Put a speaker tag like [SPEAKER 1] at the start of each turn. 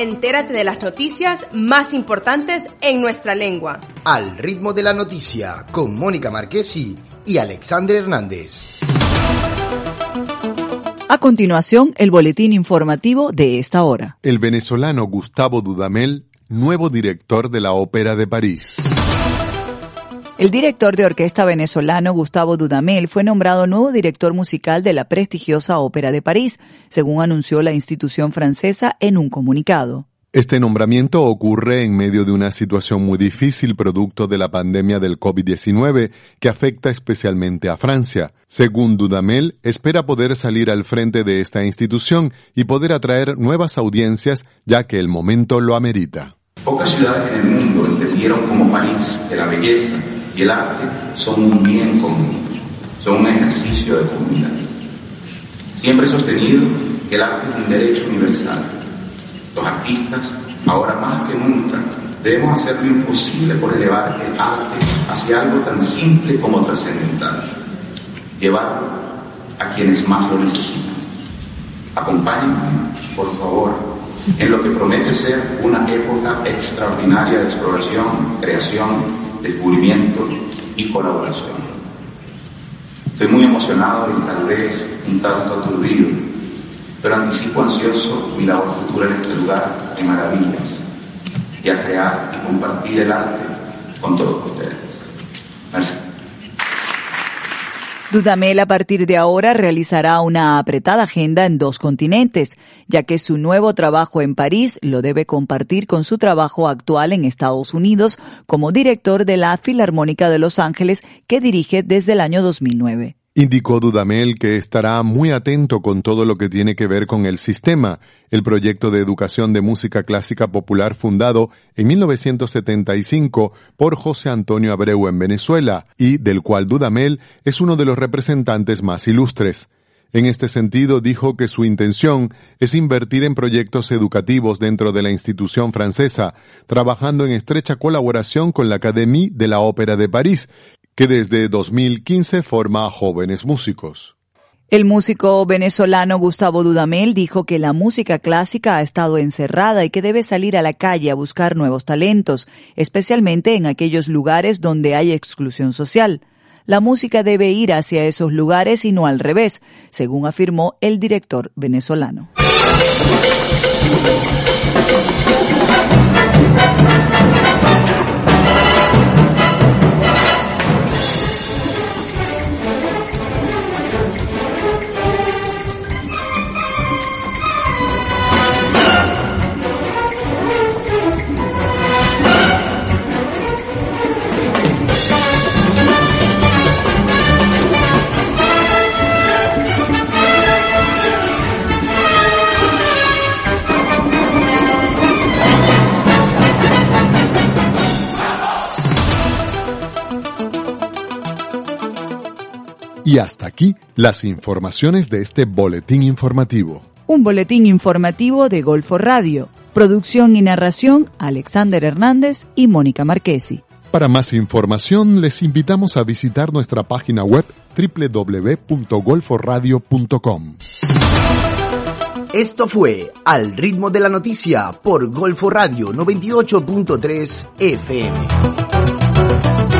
[SPEAKER 1] Entérate de las noticias más importantes en nuestra lengua.
[SPEAKER 2] Al ritmo de la noticia con Mónica Marquesi y Alexander Hernández.
[SPEAKER 3] A continuación, el boletín informativo de esta hora.
[SPEAKER 4] El venezolano Gustavo Dudamel, nuevo director de la Ópera de París.
[SPEAKER 3] El director de orquesta venezolano Gustavo Dudamel fue nombrado nuevo director musical de la prestigiosa Ópera de París, según anunció la institución francesa en un comunicado.
[SPEAKER 4] Este nombramiento ocurre en medio de una situación muy difícil producto de la pandemia del COVID-19 que afecta especialmente a Francia. Según Dudamel, espera poder salir al frente de esta institución y poder atraer nuevas audiencias ya que el momento lo amerita.
[SPEAKER 5] Pocas ciudades en el mundo entendieron como París que la belleza, el arte son un bien común, son un ejercicio de comunidad. Siempre he sostenido que el arte es un derecho universal. Los artistas, ahora más que nunca, debemos hacer lo imposible por elevar el arte hacia algo tan simple como trascendental, llevarlo a quienes más lo necesitan. Acompáñenme, por favor, en lo que promete ser una época extraordinaria de exploración, creación descubrimiento y colaboración. Estoy muy emocionado y tal vez un tanto aturdido, pero anticipo ansioso mi labor futura en este lugar de maravillas y a crear y compartir el arte con todos ustedes. Gracias.
[SPEAKER 3] Dudamel a partir de ahora realizará una apretada agenda en dos continentes, ya que su nuevo trabajo en París lo debe compartir con su trabajo actual en Estados Unidos como director de la Filarmónica de Los Ángeles que dirige desde el año 2009.
[SPEAKER 4] Indicó Dudamel que estará muy atento con todo lo que tiene que ver con el sistema, el proyecto de educación de música clásica popular fundado en 1975 por José Antonio Abreu en Venezuela y del cual Dudamel es uno de los representantes más ilustres. En este sentido, dijo que su intención es invertir en proyectos educativos dentro de la institución francesa, trabajando en estrecha colaboración con la Académie de la Ópera de París, que desde 2015 forma jóvenes músicos.
[SPEAKER 3] El músico venezolano Gustavo Dudamel dijo que la música clásica ha estado encerrada y que debe salir a la calle a buscar nuevos talentos, especialmente en aquellos lugares donde hay exclusión social. La música debe ir hacia esos lugares y no al revés, según afirmó el director venezolano.
[SPEAKER 4] Y hasta aquí las informaciones de este boletín informativo.
[SPEAKER 3] Un boletín informativo de Golfo Radio. Producción y narración Alexander Hernández y Mónica Marquesi.
[SPEAKER 4] Para más información les invitamos a visitar nuestra página web www.golforadio.com.
[SPEAKER 2] Esto fue Al ritmo de la noticia por Golfo Radio 98.3 FM.